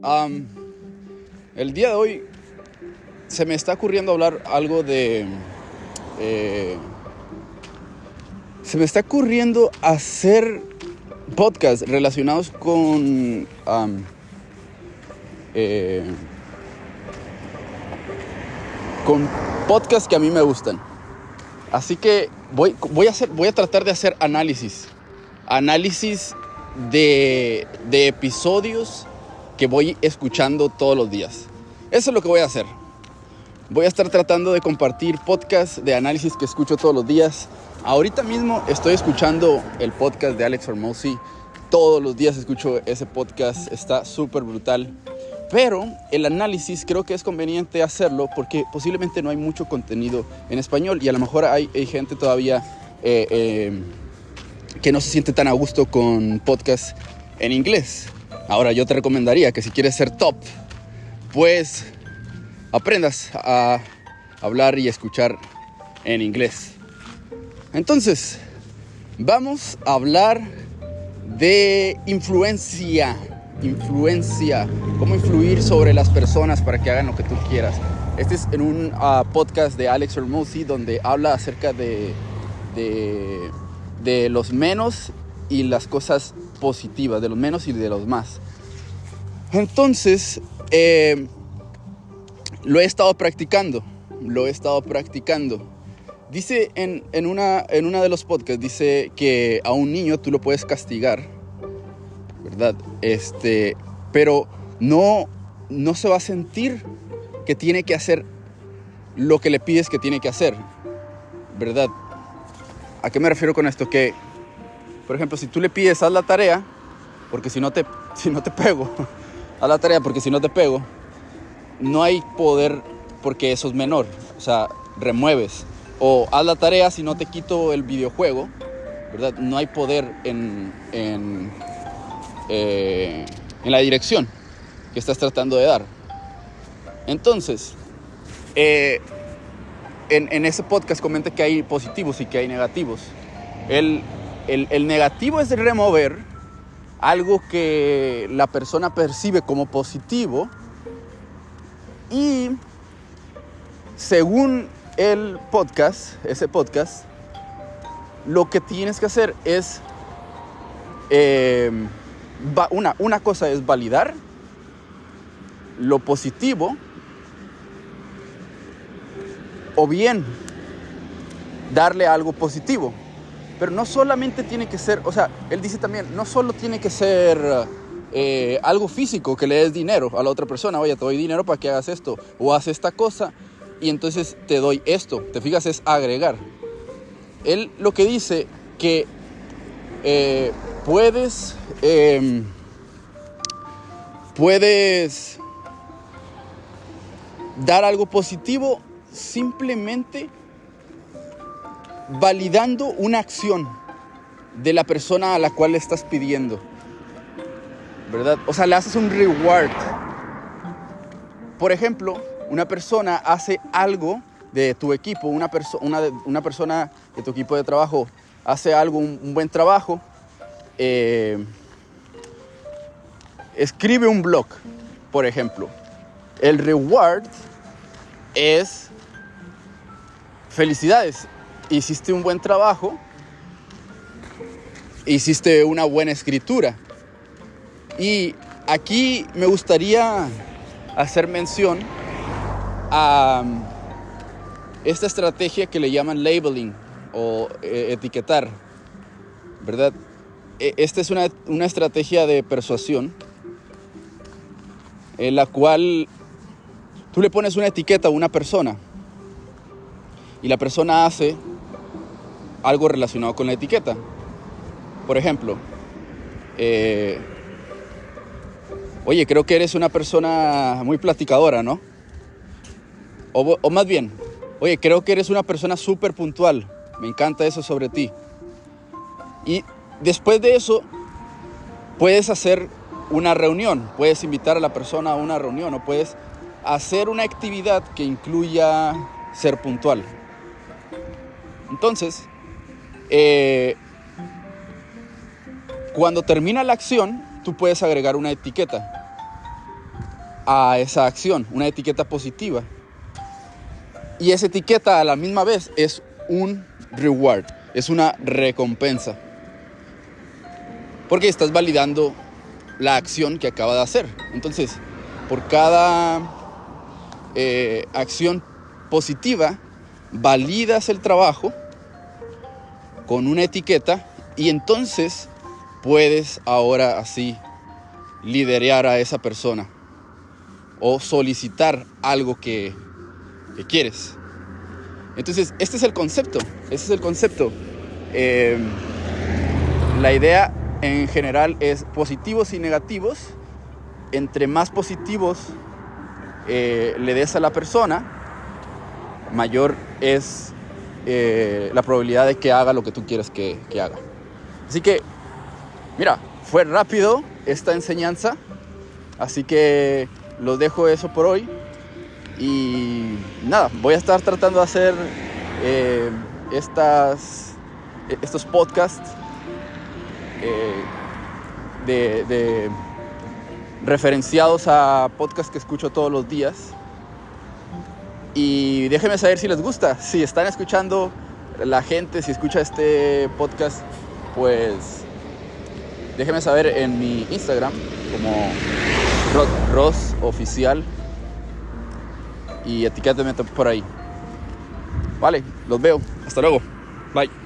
El día de hoy se me está ocurriendo hablar algo de... eh, se me está ocurriendo hacer podcasts relacionados con... eh, con podcasts que a mí me gustan. Así que voy, voy, a, hacer, voy a tratar de hacer análisis. Análisis de, de episodios que voy escuchando todos los días. Eso es lo que voy a hacer. Voy a estar tratando de compartir podcasts de análisis que escucho todos los días. Ahorita mismo estoy escuchando el podcast de Alex Hormozzi. Todos los días escucho ese podcast. Está súper brutal. Pero el análisis creo que es conveniente hacerlo porque posiblemente no hay mucho contenido en español y a lo mejor hay, gente todavía eh, eh, que no se siente tan a gusto con podcasts en inglés. Ahora yo te recomendaría que si quieres ser top, pues aprendas a hablar y escuchar en inglés. Entonces, vamos a hablar de influencia. Influencia. Cómo influir sobre las personas para que hagan lo que tú quieras. Este es en un uh, podcast de Alex Hormozzi donde habla acerca de, de, de los menos y las cosas positivas, de los menos y de los más. Entonces, eh, lo he estado practicando, lo he estado practicando. Dice en, en, una, en una de los podcasts, dice que a un niño tú lo puedes castigar, ¿verdad? Este, pero no, no se va a sentir que tiene que hacer lo que le pides que tiene que hacer, ¿verdad? ¿A qué me refiero con esto? Que, por ejemplo, si tú le pides haz la tarea, porque si no te, si no te pego, haz la tarea porque si no te pego, no hay poder porque eso es menor, o sea, remueves. O haz la tarea si no te quito el videojuego, ¿verdad? No hay poder en, en, eh, en la dirección que estás tratando de dar. Entonces, eh, en, en, ese podcast comenté que hay positivos y que hay negativos. El, el, negativo es remover algo que la persona percibe como positivo y según el podcast, ese podcast, lo que tienes que hacer es, eh, una, una cosa es validar lo positivo o bien darle algo positivo. Pero no solamente tiene que ser, o sea, él dice también, no solo tiene que ser eh, algo físico, que le des dinero a la otra persona, oye, te doy dinero para que hagas esto, o haz esta cosa, y entonces te doy esto. Te fijas, es agregar. Él lo que dice que eh, puedes, eh, puedes dar algo positivo simplemente validando una acción de la persona a la cual le estás pidiendo. ¿Verdad? O sea, le haces un reward. Por ejemplo, una persona hace algo de tu equipo, una, persona de tu equipo de trabajo hace algo, un, un buen trabajo, eh, escribe un blog, por ejemplo. El reward es felicidades, hiciste un buen trabajo, hiciste una buena escritura. Y aquí me gustaría hacer mención a esta estrategia que le llaman labeling o eh, etiquetar, ¿verdad? Esta es una, una estrategia de persuasión en la cual tú le pones una etiqueta a una persona y la persona hace algo relacionado con la etiqueta. Por ejemplo, eh, oye, creo que eres una persona muy platicadora, ¿no? O, o más bien, oye, creo que eres una persona súper puntual. Me encanta eso sobre ti. Y después de eso, puedes hacer una reunión, puedes invitar a la persona a una reunión o puedes hacer una actividad que incluya ser puntual. Entonces, eh, cuando termina la acción, tú puedes agregar una etiqueta. a esa acción, una etiqueta positiva. Y esa etiqueta a la misma vez es un reward, es una recompensa. Porque estás validando la acción que acaba de hacer. Entonces, por cada eh, acción positiva, validas el trabajo con una etiqueta y entonces puedes ahora así liderar a esa persona o solicitar algo que, quieres. Entonces, este es el concepto, este es el concepto. Em, la idea en general es positivos y negativos. Entre más positivos eh, le des a la persona, mayor es eh, la probabilidad de que haga lo que tú quieres que, haga. Así que, mira, fue rápido esta enseñanza, así que los dejo eso por hoy. Y nada, voy a estar tratando de hacer eh, estas, estos podcasts eh, de, referenciados a podcasts que escucho todos los días. Y déjenme saber si les gusta. Si están escuchando la gente, si escucha este podcast, pues déjenme saber en mi Instagram como Ross Oficial y etiquétenme por ahí. Vale, los veo. Hasta luego. Bye.